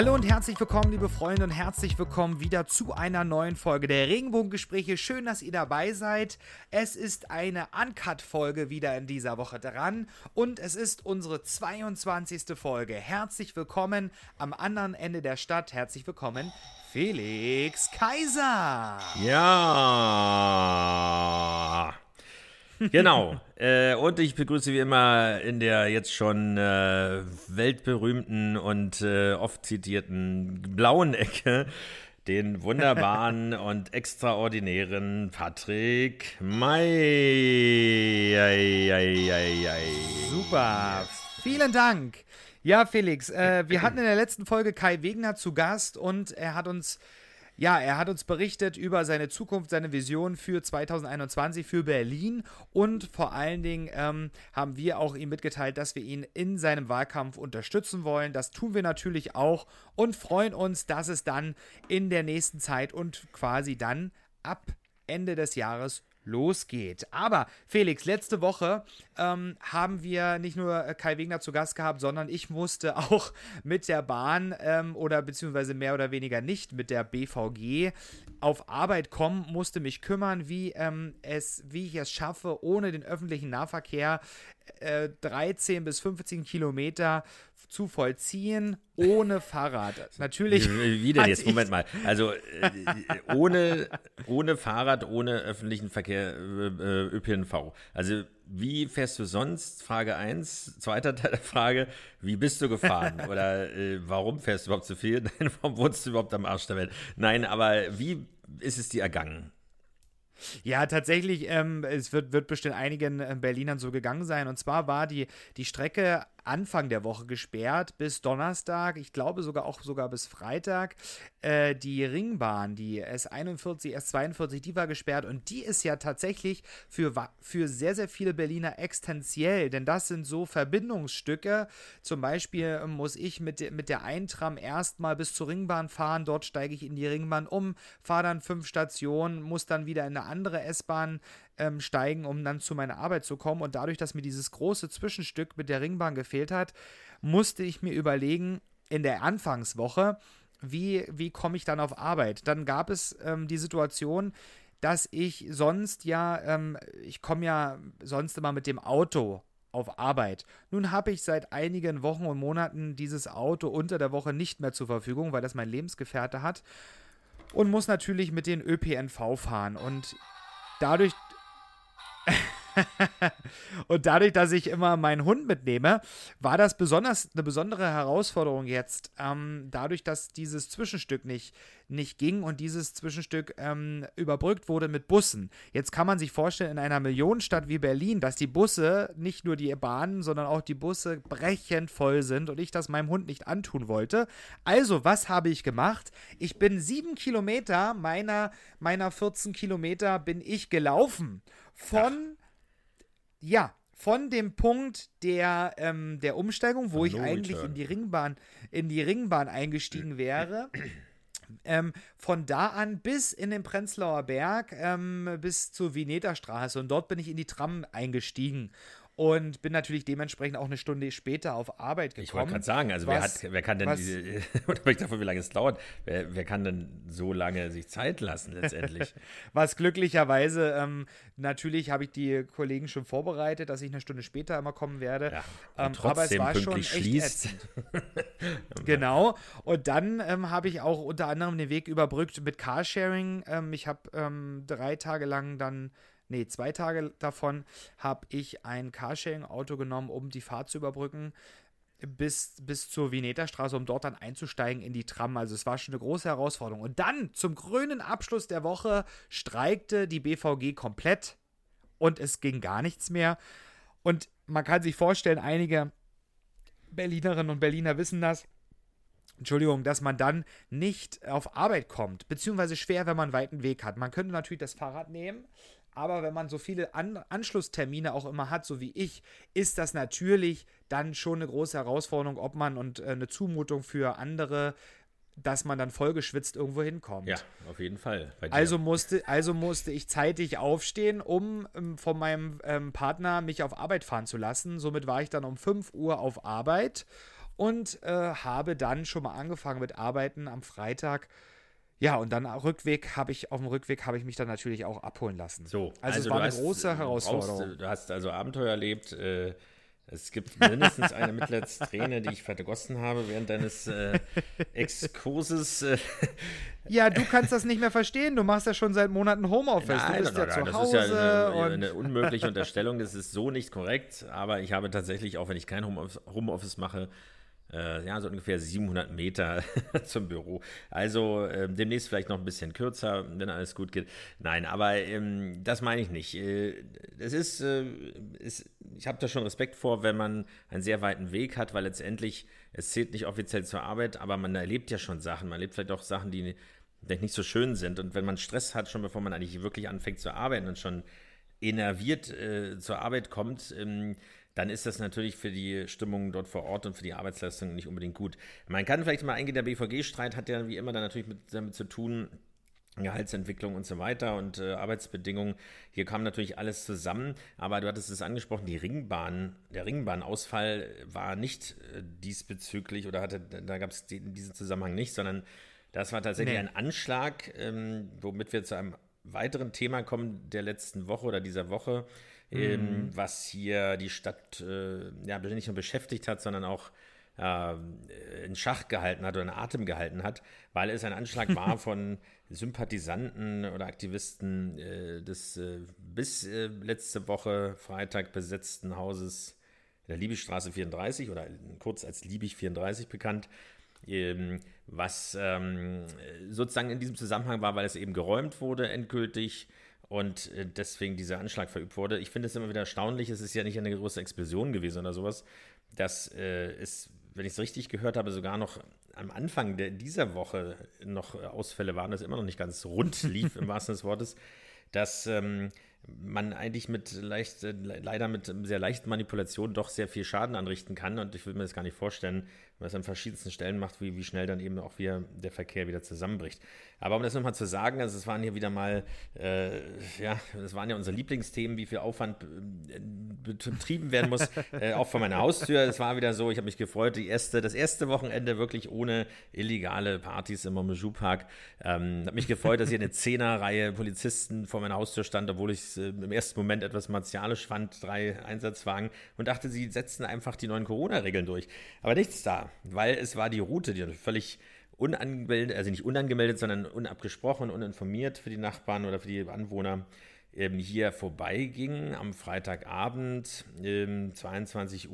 Hallo und herzlich willkommen, liebe Freunde, und herzlich willkommen wieder zu einer neuen Folge der Regenbogengespräche. Schön, dass ihr dabei seid. Es ist eine Uncut-Folge wieder in dieser Woche dran und es ist unsere 22. Folge. Herzlich willkommen am anderen Ende der Stadt. Herzlich willkommen, Felix Kaiser. Ja. Genau. äh, und ich begrüße wie immer in der jetzt schon äh, weltberühmten und äh, oft zitierten blauen Ecke den wunderbaren und extraordinären Patrick May. Ei, ei, ei, Super. Vielen Dank. Ja, Felix, äh, wir hatten in der letzten Folge Kai Wegner zu Gast und er hat uns ja, er hat uns berichtet über seine Zukunft, seine Vision für 2021 für Berlin und vor allen Dingen ähm, haben wir auch ihm mitgeteilt, dass wir ihn in seinem Wahlkampf unterstützen wollen. Das tun wir natürlich auch und freuen uns, dass es dann in der nächsten Zeit und quasi dann ab Ende des Jahres losgeht. Aber Felix, letzte Woche ähm, haben wir nicht nur äh, Kai Wegner zu Gast gehabt, sondern ich musste auch mit der Bahn ähm, oder beziehungsweise mehr oder weniger nicht mit der BVG auf Arbeit kommen, musste mich kümmern, wie, ähm, es, wie ich es schaffe, ohne den öffentlichen Nahverkehr äh, 13 bis 15 Kilometer zu vollziehen ohne Fahrrad. Natürlich. Wie denn jetzt? Moment mal. Also äh, ohne, ohne Fahrrad, ohne öffentlichen Verkehr, äh, ÖPNV. Also wie fährst du sonst? Frage 1. Zweiter Teil der Frage, wie bist du gefahren? Oder äh, warum fährst du überhaupt zu viel? Nein, warum wohnst du überhaupt am Arsch der Welt? Nein, aber wie ist es dir ergangen? Ja, tatsächlich, ähm, es wird, wird bestimmt einigen äh, Berlinern so gegangen sein. Und zwar war die, die Strecke Anfang der Woche gesperrt bis Donnerstag, ich glaube sogar auch sogar bis Freitag. Äh, die Ringbahn, die S41, S42, die war gesperrt und die ist ja tatsächlich für, für sehr, sehr viele Berliner existenziell, denn das sind so Verbindungsstücke. Zum Beispiel muss ich mit, mit der Eintram erstmal bis zur Ringbahn fahren, dort steige ich in die Ringbahn um, fahre dann fünf Stationen, muss dann wieder in eine andere S-Bahn ähm, steigen, um dann zu meiner Arbeit zu kommen. Und dadurch, dass mir dieses große Zwischenstück mit der Ringbahn gefehlt hat, musste ich mir überlegen, in der Anfangswoche, wie, wie komme ich dann auf Arbeit? Dann gab es ähm, die Situation, dass ich sonst ja, ähm, ich komme ja sonst immer mit dem Auto auf Arbeit. Nun habe ich seit einigen Wochen und Monaten dieses Auto unter der Woche nicht mehr zur Verfügung, weil das mein Lebensgefährte hat und muss natürlich mit den ÖPNV fahren und dadurch und dadurch, dass ich immer meinen Hund mitnehme, war das besonders eine besondere Herausforderung jetzt. Ähm, dadurch, dass dieses Zwischenstück nicht, nicht ging und dieses Zwischenstück ähm, überbrückt wurde mit Bussen. Jetzt kann man sich vorstellen, in einer Millionenstadt wie Berlin, dass die Busse, nicht nur die Bahnen, sondern auch die Busse brechend voll sind und ich das meinem Hund nicht antun wollte. Also, was habe ich gemacht? Ich bin sieben Kilometer meiner, meiner 14 Kilometer bin ich gelaufen. Von. Ach ja, von dem Punkt der, ähm, der Umsteigung, wo ich no eigentlich return. in die Ringbahn, in die Ringbahn eingestiegen wäre. Ähm, von da an bis in den Prenzlauer Berg, ähm, bis zur Vineta Straße. Und dort bin ich in die Tram eingestiegen und bin natürlich dementsprechend auch eine Stunde später auf Arbeit gekommen. Ich wollte gerade sagen, also was, wer, hat, wer kann denn was, diese, unabhängig davon, wie lange es dauert, wer, wer, kann denn so lange sich Zeit lassen letztendlich? was glücklicherweise, ähm, natürlich habe ich die Kollegen schon vorbereitet, dass ich eine Stunde später immer kommen werde. Ja, ähm, aber es war schon echt schließt. genau. Und dann ähm, habe ich auch unter anderem den Weg überbrückt mit Carsharing. Ähm, ich habe ähm, drei Tage lang dann nee, zwei Tage davon habe ich ein Carsharing-Auto genommen, um die Fahrt zu überbrücken bis, bis zur Vineta-Straße, um dort dann einzusteigen in die Tram. Also es war schon eine große Herausforderung. Und dann zum grünen Abschluss der Woche streikte die BVG komplett und es ging gar nichts mehr. Und man kann sich vorstellen, einige Berlinerinnen und Berliner wissen das. Entschuldigung, dass man dann nicht auf Arbeit kommt, beziehungsweise schwer, wenn man einen weiten Weg hat. Man könnte natürlich das Fahrrad nehmen, aber wenn man so viele An Anschlusstermine auch immer hat, so wie ich, ist das natürlich dann schon eine große Herausforderung, ob man und äh, eine Zumutung für andere dass man dann vollgeschwitzt irgendwo hinkommt. Ja, auf jeden Fall. Also musste, also musste ich zeitig aufstehen, um ähm, von meinem ähm, Partner mich auf Arbeit fahren zu lassen. Somit war ich dann um 5 Uhr auf Arbeit und äh, habe dann schon mal angefangen mit Arbeiten am Freitag. Ja, und dann Rückweg habe ich, auf dem Rückweg habe ich mich dann natürlich auch abholen lassen. So, also, also es war eine hast, große Herausforderung. Brauchst, du hast also Abenteuer erlebt, äh, es gibt mindestens eine Mitleidsträne, die ich vergossen habe während deines äh, Exkurses. Äh. Ja, du kannst das nicht mehr verstehen. Du machst ja schon seit Monaten Homeoffice. Nein, du bist nein, ja nein, zu Hause. Das ist ja eine, eine, unmögliche Unterstellung. Das ist so nicht korrekt. Aber ich habe tatsächlich, auch wenn ich kein Homeoffice, Homeoffice mache, äh, ja, so ungefähr 700 Meter zum Büro. Also äh, demnächst vielleicht noch ein bisschen kürzer, wenn alles gut geht. Nein, aber ähm, das meine ich nicht. Äh, es ist, äh, ist ich habe da schon Respekt vor, wenn man einen sehr weiten Weg hat, weil letztendlich, es zählt nicht offiziell zur Arbeit, aber man erlebt ja schon Sachen. Man erlebt vielleicht auch Sachen, die vielleicht nicht so schön sind. Und wenn man Stress hat, schon bevor man eigentlich wirklich anfängt zu arbeiten und schon enerviert äh, zur Arbeit kommt, ähm, dann ist das natürlich für die Stimmung dort vor Ort und für die Arbeitsleistung nicht unbedingt gut. Man kann vielleicht mal eingehen, der BVG-Streit hat ja wie immer dann natürlich mit, damit zu tun, Gehaltsentwicklung und so weiter und äh, Arbeitsbedingungen. Hier kam natürlich alles zusammen, aber du hattest es angesprochen, die Ringbahn, der Ringbahnausfall war nicht äh, diesbezüglich oder hatte, da gab es diesen Zusammenhang nicht, sondern das war tatsächlich nee. ein Anschlag, ähm, womit wir zu einem weiteren Thema kommen der letzten Woche oder dieser Woche ähm, mhm. was hier die Stadt äh, ja, nicht nur beschäftigt hat, sondern auch äh, in Schach gehalten hat oder in Atem gehalten hat, weil es ein Anschlag war von Sympathisanten oder Aktivisten äh, des äh, bis äh, letzte Woche Freitag besetzten Hauses der Liebigstraße 34 oder kurz als Liebig 34 bekannt, ähm, was ähm, sozusagen in diesem Zusammenhang war, weil es eben geräumt wurde endgültig und äh, deswegen dieser Anschlag verübt wurde. Ich finde es immer wieder erstaunlich, es ist ja nicht eine große Explosion gewesen oder sowas. Das äh, ist, wenn ich es richtig gehört habe, sogar noch am Anfang der, dieser Woche noch Ausfälle waren, das immer noch nicht ganz rund lief, im wahrsten des Wortes, dass ähm, man eigentlich mit leicht, äh, leider mit sehr leichten Manipulationen doch sehr viel Schaden anrichten kann. Und ich will mir das gar nicht vorstellen, man es an verschiedensten Stellen macht, wie, wie schnell dann eben auch wieder der Verkehr wieder zusammenbricht. Aber um das nochmal zu sagen, also es waren hier wieder mal, äh, ja, es waren ja unsere Lieblingsthemen, wie viel Aufwand äh, betrieben werden muss, äh, auch vor meiner Haustür. Es war wieder so, ich habe mich gefreut, die erste, das erste Wochenende wirklich ohne illegale Partys im Momejou Park. Ähm, habe mich gefreut, dass hier eine Zehnerreihe Polizisten vor meiner Haustür stand, obwohl ich es äh, im ersten Moment etwas martialisch fand, drei Einsatzwagen und dachte, sie setzen einfach die neuen Corona-Regeln durch. Aber nichts da, weil es war die Route, die völlig unangemeldet, also nicht unangemeldet, sondern unabgesprochen, uninformiert für die Nachbarn oder für die Anwohner ähm, hier vorbeiging am Freitagabend, ähm, 22.30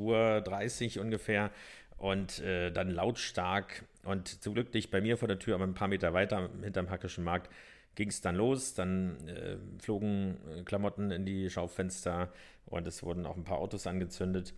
Uhr ungefähr und äh, dann lautstark und zum Glück nicht bei mir vor der Tür, aber ein paar Meter weiter hinterm Hackischen Markt ging es dann los. Dann äh, flogen äh, Klamotten in die Schaufenster und es wurden auch ein paar Autos angezündet.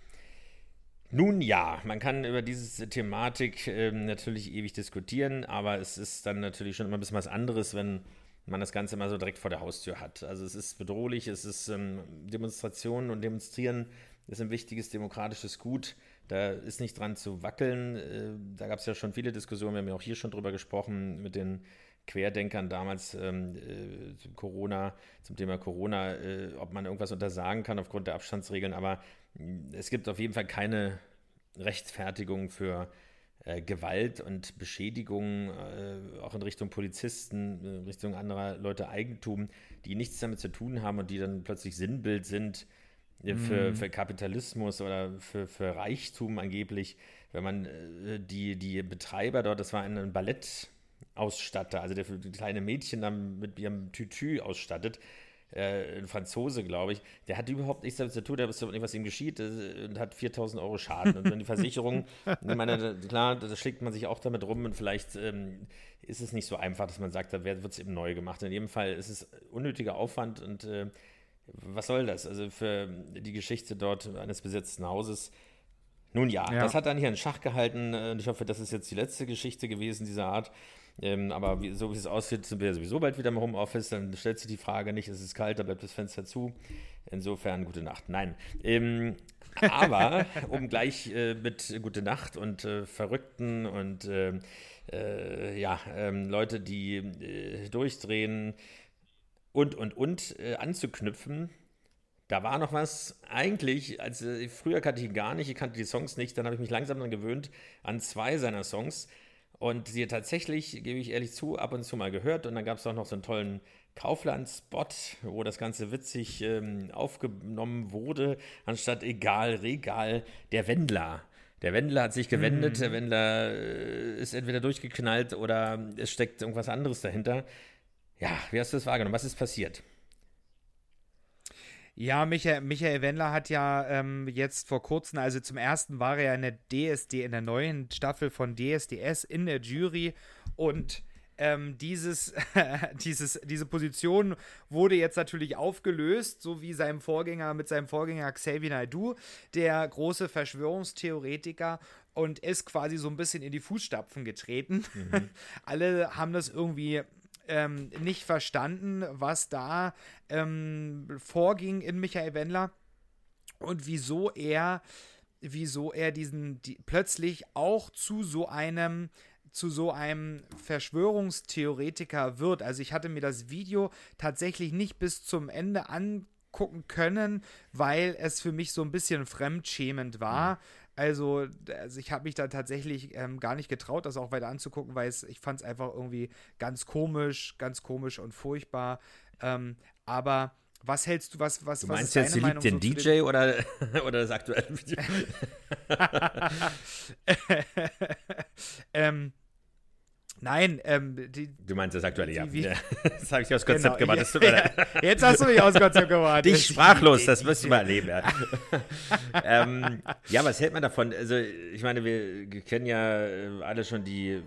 Nun ja, man kann über diese Thematik äh, natürlich ewig diskutieren, aber es ist dann natürlich schon immer ein bisschen was anderes, wenn man das Ganze mal so direkt vor der Haustür hat. Also es ist bedrohlich, es ist ähm, Demonstrationen und Demonstrieren ist ein wichtiges demokratisches Gut. Da ist nicht dran zu wackeln. Äh, da gab es ja schon viele Diskussionen, wir haben ja auch hier schon drüber gesprochen mit den Querdenkern damals ähm, äh, Corona, zum Thema Corona, äh, ob man irgendwas untersagen kann aufgrund der Abstandsregeln, aber es gibt auf jeden Fall keine Rechtfertigung für äh, Gewalt und Beschädigung, äh, auch in Richtung Polizisten, in Richtung anderer Leute Eigentum, die nichts damit zu tun haben und die dann plötzlich Sinnbild sind äh, für, mm. für Kapitalismus oder für, für Reichtum angeblich. Wenn man äh, die, die Betreiber dort, das war ein Ballettausstatter, also der für kleine Mädchen dann mit ihrem Tütü ausstattet, äh, ein Franzose, glaube ich, der hat überhaupt nichts damit zu tun, der wusste nicht, was ihm geschieht äh, und hat 4000 Euro Schaden. Und wenn die Versicherung, ich meine, klar, da schlägt man sich auch damit rum und vielleicht ähm, ist es nicht so einfach, dass man sagt, da wird es eben neu gemacht. In jedem Fall ist es unnötiger Aufwand und äh, was soll das? Also für die Geschichte dort eines besetzten Hauses Nun ja, ja, das hat er nicht an Schach gehalten und ich hoffe, das ist jetzt die letzte Geschichte gewesen dieser Art. Ähm, aber wie, so wie es aussieht, sind wir sowieso bald wieder im Homeoffice. Dann stellt sich die Frage nicht, es ist kalt, da bleibt das Fenster zu. Insofern gute Nacht. Nein. Ähm, aber um gleich äh, mit Gute Nacht und äh, Verrückten und äh, äh ja, ähm, Leute, die äh, durchdrehen und und und äh, anzuknüpfen, da war noch was, eigentlich, als früher kannte ich ihn gar nicht, ich kannte die Songs nicht, dann habe ich mich langsam dann gewöhnt an zwei seiner Songs und sie tatsächlich, gebe ich ehrlich zu, ab und zu mal gehört und dann gab es auch noch so einen tollen Kaufland-Spot, wo das Ganze witzig ähm, aufgenommen wurde, anstatt egal, regal, der Wendler. Der Wendler hat sich gewendet, mhm. der Wendler äh, ist entweder durchgeknallt oder es steckt irgendwas anderes dahinter. Ja, wie hast du das wahrgenommen? Was ist passiert? Ja, Michael, Michael Wendler hat ja ähm, jetzt vor kurzem, also zum ersten war er ja in der DSD, in der neuen Staffel von DSDS in der Jury und ähm, dieses, dieses, diese Position wurde jetzt natürlich aufgelöst, so wie seinem Vorgänger mit seinem Vorgänger Xavier Naidoo, der große Verschwörungstheoretiker und ist quasi so ein bisschen in die Fußstapfen getreten. Mhm. Alle haben das irgendwie ähm, nicht verstanden, was da ähm, vorging in Michael Wendler und wieso er wieso er diesen die, plötzlich auch zu so einem zu so einem Verschwörungstheoretiker wird. Also ich hatte mir das Video tatsächlich nicht bis zum Ende angucken können, weil es für mich so ein bisschen fremdschämend war. Also, also ich habe mich da tatsächlich ähm, gar nicht getraut, das auch weiter anzugucken, weil es, ich fand es einfach irgendwie ganz komisch, ganz komisch und furchtbar. Ähm, aber was hältst du, was, was, du meinst was ist jetzt, deine Meinung? Den so DJ oder, oder das aktuelle Video? ähm, Nein, ähm, die, Du meinst das aktuelle, ja. Wie, das habe ich aus Konzept genau, gemacht. Ja, ja, jetzt hast du mich aus Konzept gemacht. Dich sprachlos, das wirst du mal erleben. Ja. ähm, ja, was hält man davon? Also, ich meine, wir kennen ja äh, alle schon die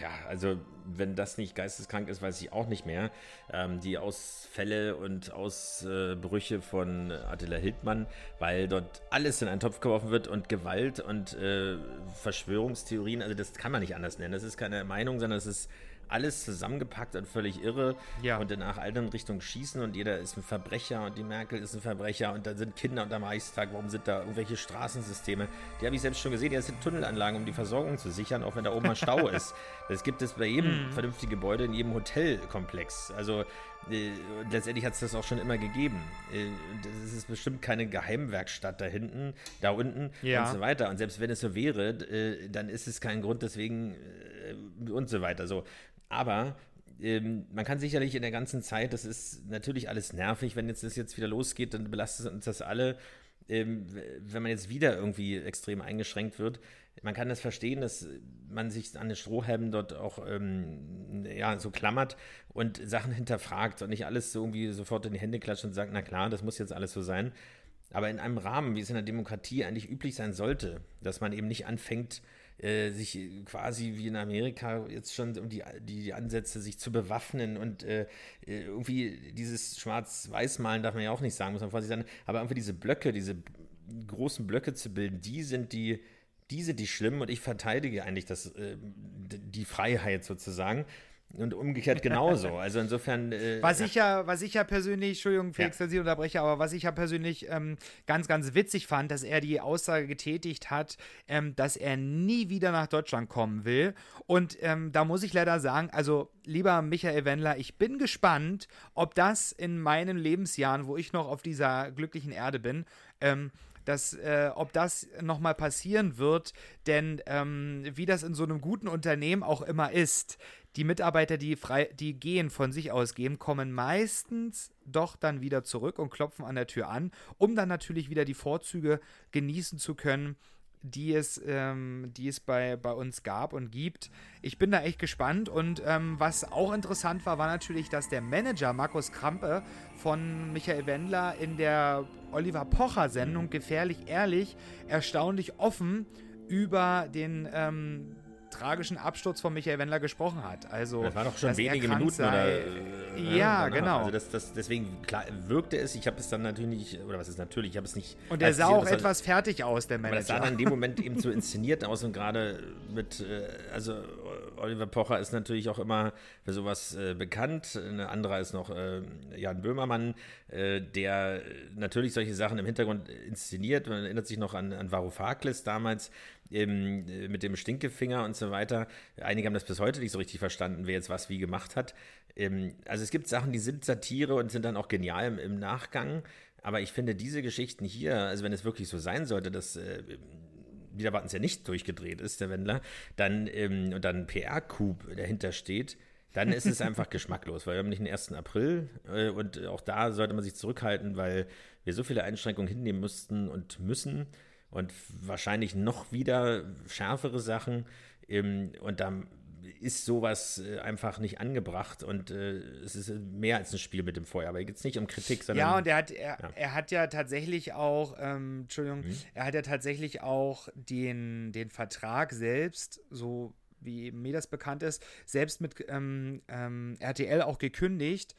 ja, also wenn das nicht geisteskrank ist, weiß ich auch nicht mehr. Ähm, die Ausfälle und Ausbrüche von Attila Hildmann, weil dort alles in einen Topf geworfen wird und Gewalt und äh, Verschwörungstheorien, also das kann man nicht anders nennen. Das ist keine Meinung, sondern es ist alles zusammengepackt und völlig irre ja. und nach allen Richtungen schießen und jeder ist ein Verbrecher und die Merkel ist ein Verbrecher und da sind Kinder unterm Reichstag, warum sind da irgendwelche Straßensysteme? Die habe ich selbst schon gesehen, das sind Tunnelanlagen, um die Versorgung zu sichern, auch wenn da oben mal Stau ist. Das gibt es bei jedem mhm. vernünftigen Gebäude, in jedem Hotelkomplex. Also letztendlich hat es das auch schon immer gegeben. Äh, das ist bestimmt keine Geheimwerkstatt da hinten, da unten ja. und so weiter. Und selbst wenn es so wäre, äh, dann ist es kein Grund deswegen äh, und so weiter. So, aber ähm, man kann sicherlich in der ganzen Zeit, das ist natürlich alles nervig, wenn jetzt das jetzt wieder losgeht, dann belastet uns das alle. Ähm, wenn man jetzt wieder irgendwie extrem eingeschränkt wird, man kann das verstehen, dass man sich an den Strohhalmen dort auch ähm, ja, so klammert und Sachen hinterfragt und nicht alles so irgendwie sofort in die Hände klatscht und sagt, na klar, das muss jetzt alles so sein. Aber in einem Rahmen, wie es in der Demokratie eigentlich üblich sein sollte, dass man eben nicht anfängt, äh, sich quasi wie in Amerika jetzt schon um die, die Ansätze, sich zu bewaffnen und äh, irgendwie dieses Schwarz-Weiß-Malen darf man ja auch nicht sagen, muss man vorsichtig sein, aber einfach diese Blöcke, diese großen Blöcke zu bilden, die sind die, die sind die schlimmen und ich verteidige eigentlich das, äh, die Freiheit sozusagen. Und umgekehrt genauso. Also insofern. Äh, was ich ja, was ich ja persönlich, Entschuldigung, Felix, ja. dass ich unterbreche, aber was ich ja persönlich ähm, ganz, ganz witzig fand, dass er die Aussage getätigt hat, ähm, dass er nie wieder nach Deutschland kommen will. Und ähm, da muss ich leider sagen, also lieber Michael Wendler, ich bin gespannt, ob das in meinen Lebensjahren, wo ich noch auf dieser glücklichen Erde bin, ähm, dass, äh, ob das nochmal passieren wird, denn ähm, wie das in so einem guten Unternehmen auch immer ist, die Mitarbeiter, die frei, die gehen von sich aus gehen, kommen meistens doch dann wieder zurück und klopfen an der Tür an, um dann natürlich wieder die Vorzüge genießen zu können, die es, ähm, die es bei, bei uns gab und gibt. Ich bin da echt gespannt und ähm, was auch interessant war, war natürlich, dass der Manager Markus Krampe von Michael Wendler in der Oliver Pocher Sendung Gefährlich Ehrlich erstaunlich offen über den ähm, tragischen Absturz von Michael Wendler gesprochen hat. Also, das war doch schon wenige Minuten sei. oder. Äh, ja, danach. genau. Also das, das, deswegen klar, wirkte es. Ich habe es dann natürlich nicht, oder was ist natürlich, ich habe es nicht. Und er sah auch etwas fertig aus, der Manager. Aber das sah dann in dem Moment eben so inszeniert aus und gerade mit, äh, also Oliver Pocher ist natürlich auch immer für sowas äh, bekannt. Ein anderer ist noch äh, Jan Böhmermann, äh, der natürlich solche Sachen im Hintergrund inszeniert. Man erinnert sich noch an, an Varoufakis damals ähm, mit dem Stinkefinger und so weiter. Einige haben das bis heute nicht so richtig verstanden, wer jetzt was wie gemacht hat. Ähm, also es gibt Sachen, die sind Satire und sind dann auch genial im, im Nachgang. Aber ich finde diese Geschichten hier, also wenn es wirklich so sein sollte, dass äh, wieder warten ja nicht durchgedreht ist, der Wendler, dann ähm, und dann PR-Coup dahinter steht, dann ist es einfach geschmacklos, weil wir haben nicht den 1. April äh, und auch da sollte man sich zurückhalten, weil wir so viele Einschränkungen hinnehmen mussten und müssen und wahrscheinlich noch wieder schärfere Sachen. Ähm, und da ist sowas äh, einfach nicht angebracht und äh, es ist mehr als ein Spiel mit dem Feuer. Aber hier geht es nicht um Kritik, sondern. Ja, und er hat, er, ja. er hat ja tatsächlich auch, ähm, Entschuldigung, mhm. er hat ja tatsächlich auch den, den Vertrag selbst, so wie mir das bekannt ist, selbst mit ähm, ähm, RTL auch gekündigt.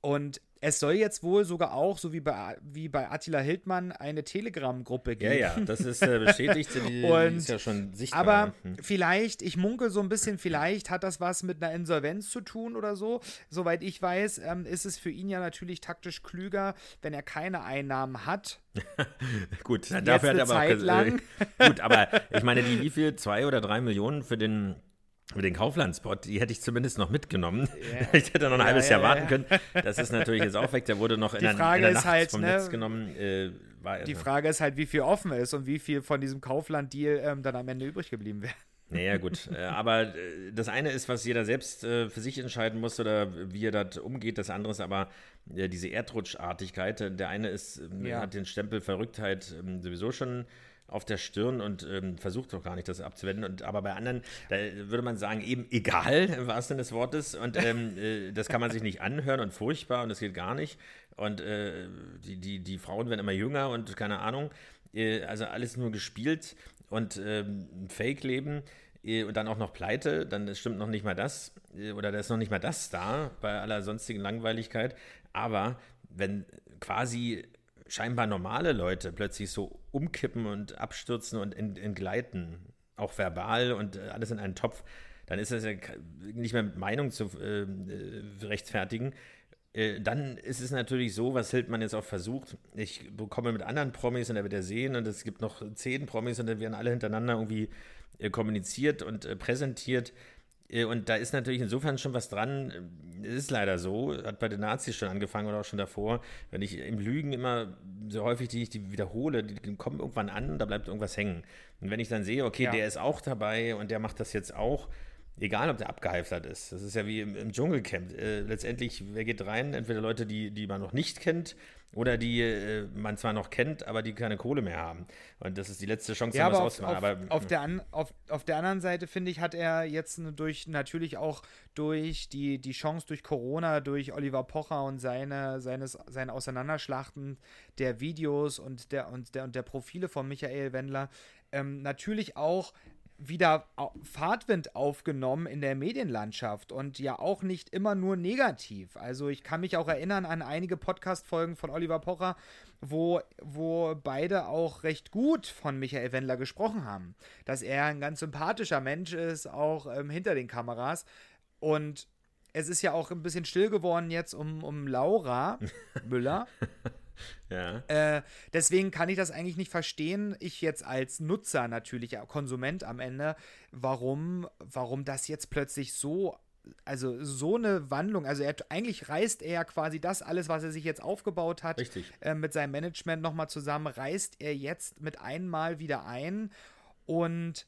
Und es soll jetzt wohl sogar auch, so wie bei, wie bei Attila Hildmann, eine Telegram-Gruppe geben. Ja, ja, das ist äh, bestätigt. Die, und, ist ja schon sichtbar. Aber hm. vielleicht, ich munkel so ein bisschen, vielleicht hat das was mit einer Insolvenz zu tun oder so. Soweit ich weiß, ähm, ist es für ihn ja natürlich taktisch klüger, wenn er keine Einnahmen hat. gut, dafür hat er aber Zeit auch, lang. gut, aber ich meine, die wie viel? Zwei oder drei Millionen für den mit den Kaufland-Spot, die hätte ich zumindest noch mitgenommen. Yeah. Ich hätte noch ein ja, halbes Jahr ja, warten ja. können. Das ist natürlich jetzt auch weg. Der wurde noch in, die Frage in der Nacht halt, vom ne, Netz genommen. Äh, die Frage ist halt, wie viel offen ist und wie viel von diesem Kaufland-Deal ähm, dann am Ende übrig geblieben wäre. Naja, gut. Äh, aber äh, das eine ist, was jeder selbst äh, für sich entscheiden muss oder wie er das umgeht. Das andere ist aber diese Erdrutschartigkeit. Der eine ist, hat den Stempel Verrücktheit ähm, sowieso schon auf der Stirn und ähm, versucht doch gar nicht, das abzuwenden. Und, aber bei anderen, da würde man sagen, eben egal, im wahrsten Sinne des Wortes. Und ähm, äh, das kann man sich nicht anhören und furchtbar und das geht gar nicht. Und äh, die, die, die Frauen werden immer jünger und keine Ahnung. Also alles nur gespielt und ähm, Fake-Leben äh, und dann auch noch pleite, dann stimmt noch nicht mal das äh, oder da ist noch nicht mal das da bei aller sonstigen Langweiligkeit. Aber wenn quasi scheinbar normale Leute plötzlich so umkippen und abstürzen und entgleiten, auch verbal und äh, alles in einen Topf, dann ist das ja nicht mehr mit Meinung zu äh, rechtfertigen. Äh, dann ist es natürlich so, was Hildmann jetzt auch versucht. Ich bekomme mit anderen Promis und er wird ja sehen und es gibt noch zehn Promis und dann werden alle hintereinander irgendwie äh, kommuniziert und äh, präsentiert. Und da ist natürlich insofern schon was dran. Es ist leider so, hat bei den Nazis schon angefangen oder auch schon davor. Wenn ich im Lügen immer so häufig die ich die wiederhole, die kommen irgendwann an und da bleibt irgendwas hängen. Und wenn ich dann sehe, okay, ja. der ist auch dabei und der macht das jetzt auch, egal ob der abgeheftert ist. Das ist ja wie im, im Dschungelcamp. Äh, letztendlich, wer geht rein? Entweder Leute, die, die man noch nicht kennt oder die äh, man zwar noch kennt, aber die keine Kohle mehr haben. Und das ist die letzte Chance, ja, was auszumachen. Auf, aber, auf, der an, auf, auf der anderen Seite, finde ich, hat er jetzt durch natürlich auch durch die, die Chance durch Corona, durch Oliver Pocher und seine, seines, seine Auseinanderschlachten der Videos und der, und der, und der Profile von Michael Wendler ähm, natürlich auch wieder Fahrtwind aufgenommen in der Medienlandschaft und ja auch nicht immer nur negativ. Also ich kann mich auch erinnern an einige Podcast-Folgen von Oliver Pocher, wo, wo beide auch recht gut von Michael Wendler gesprochen haben. Dass er ein ganz sympathischer Mensch ist, auch ähm, hinter den Kameras. Und es ist ja auch ein bisschen still geworden jetzt um, um Laura Müller. Ja. Äh, deswegen kann ich das eigentlich nicht verstehen, ich jetzt als Nutzer natürlich, Konsument am Ende, warum, warum das jetzt plötzlich so also so eine Wandlung, also er, eigentlich reißt er ja quasi das alles, was er sich jetzt aufgebaut hat, äh, mit seinem Management nochmal zusammen, reißt er jetzt mit einmal wieder ein und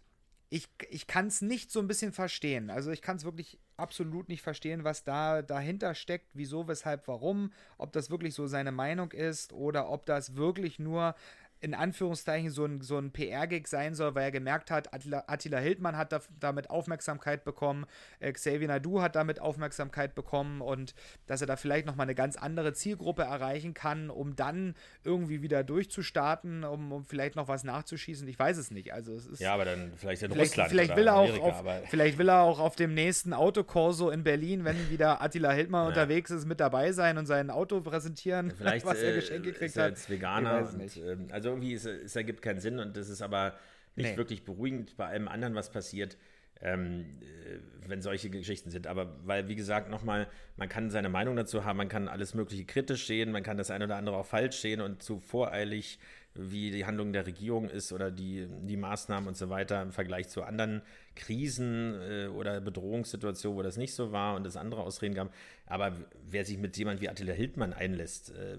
ich, ich kann es nicht so ein bisschen verstehen. Also ich kann es wirklich absolut nicht verstehen, was da dahinter steckt, wieso, weshalb, warum, ob das wirklich so seine Meinung ist oder ob das wirklich nur in Anführungszeichen so ein, so ein PR-Gig sein soll, weil er gemerkt hat, Attila, Attila Hildmann hat da, damit Aufmerksamkeit bekommen, äh, Xavier Nadu hat damit Aufmerksamkeit bekommen und dass er da vielleicht nochmal eine ganz andere Zielgruppe erreichen kann, um dann irgendwie wieder durchzustarten, um, um vielleicht noch was nachzuschießen. Ich weiß es nicht. Also es ist ja, aber dann vielleicht in vielleicht, Russland. Vielleicht will, er auch auf, vielleicht will er auch auf dem nächsten Autokorso in Berlin, wenn wieder Attila Hildmann ja. unterwegs ist, mit dabei sein und sein Auto präsentieren, vielleicht, was er äh, geschenkt gekriegt hat. Als Veganer. Und, äh, also irgendwie, ist, es ergibt keinen Sinn und das ist aber nicht nee. wirklich beruhigend bei allem anderen, was passiert ähm, äh, wenn solche Geschichten sind. Aber weil, wie gesagt, nochmal, man kann seine Meinung dazu haben, man kann alles Mögliche kritisch sehen, man kann das eine oder andere auch falsch sehen und zu voreilig, wie die Handlung der Regierung ist oder die, die Maßnahmen und so weiter im Vergleich zu anderen Krisen äh, oder Bedrohungssituationen, wo das nicht so war und es andere Ausreden gab. Aber wer sich mit jemand wie Attila Hildmann einlässt, äh,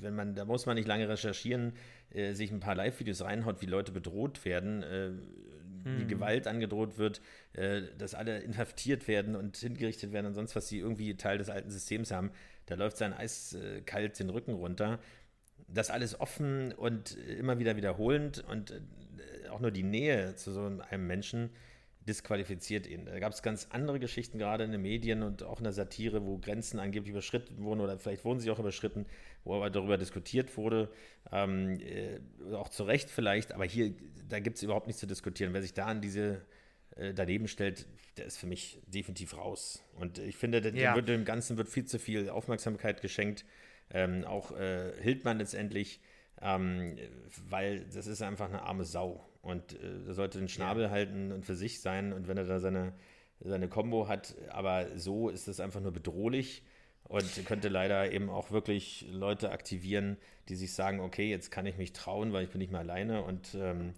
wenn man, da muss man nicht lange recherchieren, äh, sich ein paar Live-Videos reinhaut, wie Leute bedroht werden, äh, wie hm. Gewalt angedroht wird, äh, dass alle inhaftiert werden und hingerichtet werden und sonst was sie irgendwie Teil des alten Systems haben. Da läuft sein eiskalt den Rücken runter. Das alles offen und immer wieder wiederholend und äh, auch nur die Nähe zu so einem Menschen disqualifiziert ihn. Da gab es ganz andere Geschichten, gerade in den Medien und auch in der Satire, wo Grenzen angeblich überschritten wurden oder vielleicht wurden sie auch überschritten, wo aber darüber diskutiert wurde, ähm, äh, auch zu Recht vielleicht, aber hier, da gibt es überhaupt nichts zu diskutieren. Wer sich da an diese äh, daneben stellt, der ist für mich definitiv raus. Und ich finde, dem, ja. dem Ganzen wird viel zu viel Aufmerksamkeit geschenkt. Ähm, auch äh, Hildmann letztendlich, ähm, weil das ist einfach eine arme Sau. Und äh, er sollte den Schnabel ja. halten und für sich sein. Und wenn er da seine, seine Combo hat, aber so ist es einfach nur bedrohlich und könnte leider eben auch wirklich Leute aktivieren, die sich sagen, okay, jetzt kann ich mich trauen, weil ich bin nicht mehr alleine und ähm,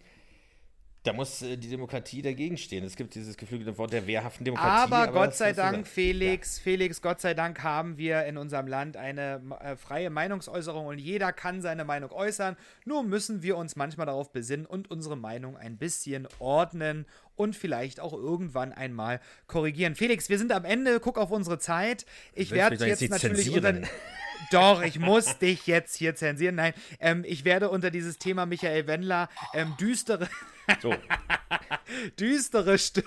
da muss äh, die Demokratie dagegen stehen. Es gibt dieses geflügelte Wort der wehrhaften Demokratie. Aber, aber Gott sei Dank, Felix, ja. Felix, Gott sei Dank haben wir in unserem Land eine äh, freie Meinungsäußerung und jeder kann seine Meinung äußern. Nur müssen wir uns manchmal darauf besinnen und unsere Meinung ein bisschen ordnen und vielleicht auch irgendwann einmal korrigieren. Felix, wir sind am Ende. Guck auf unsere Zeit. Ich werde jetzt, jetzt natürlich Doch, ich muss dich jetzt hier zensieren. Nein, ähm, ich werde unter dieses Thema Michael Wendler ähm, düstere. So. düstere, St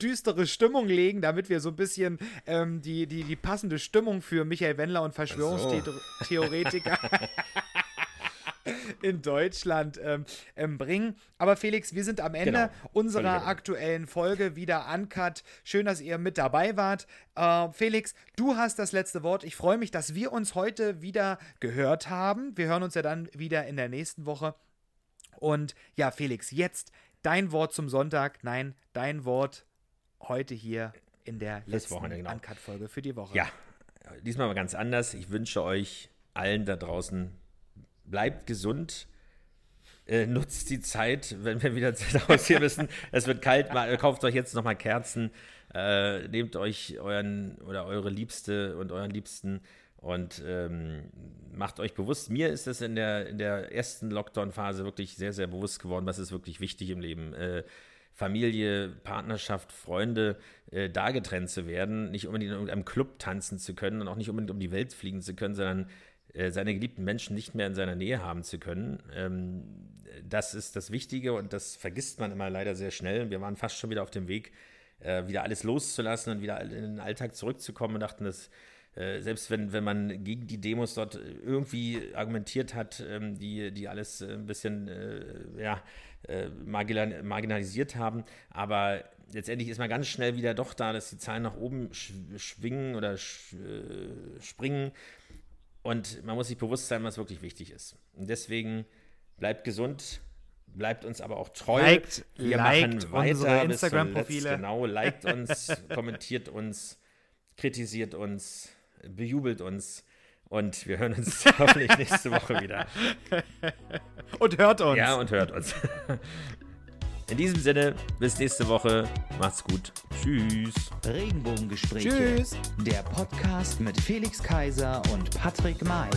düstere Stimmung legen, damit wir so ein bisschen ähm, die, die, die passende Stimmung für Michael Wendler und Verschwörungstheoretiker in Deutschland ähm, ähm, bringen. Aber Felix, wir sind am Ende genau. unserer aktuellen Folge wieder uncut. Schön, dass ihr mit dabei wart. Äh, Felix, du hast das letzte Wort. Ich freue mich, dass wir uns heute wieder gehört haben. Wir hören uns ja dann wieder in der nächsten Woche. Und ja, Felix, jetzt dein Wort zum Sonntag. Nein, dein Wort heute hier in der letzten genau. Uncut-Folge für die Woche. Ja, diesmal mal ganz anders. Ich wünsche euch allen da draußen bleibt gesund. Äh, nutzt die Zeit, wenn wir wieder raus hier müssen. Es wird kalt, mal, kauft euch jetzt nochmal Kerzen, äh, nehmt euch euren oder eure Liebste und euren Liebsten und ähm, macht euch bewusst. Mir ist es in der, in der ersten Lockdown-Phase wirklich sehr, sehr bewusst geworden, was ist wirklich wichtig im Leben. Äh, Familie, Partnerschaft, Freunde äh, da getrennt zu werden, nicht unbedingt in irgendeinem Club tanzen zu können und auch nicht unbedingt um die Welt fliegen zu können, sondern äh, seine geliebten Menschen nicht mehr in seiner Nähe haben zu können. Ähm, das ist das Wichtige und das vergisst man immer leider sehr schnell. Wir waren fast schon wieder auf dem Weg, äh, wieder alles loszulassen und wieder in den Alltag zurückzukommen und dachten, dass äh, selbst wenn, wenn man gegen die Demos dort irgendwie argumentiert hat, ähm, die, die alles ein bisschen ja, marginalisiert haben, aber letztendlich ist man ganz schnell wieder doch da, dass die Zahlen nach oben schwingen oder springen und man muss sich bewusst sein, was wirklich wichtig ist. Und deswegen bleibt gesund, bleibt uns aber auch treu. Liked, Wir liked machen weiter Instagram-Profile. Genau, liked uns, kommentiert uns, kritisiert uns, bejubelt uns. Und wir hören uns hoffentlich nächste Woche wieder. Und hört uns. Ja, und hört uns. In diesem Sinne, bis nächste Woche. Macht's gut. Tschüss. Regenbogengespräche. Tschüss. Der Podcast mit Felix Kaiser und Patrick May.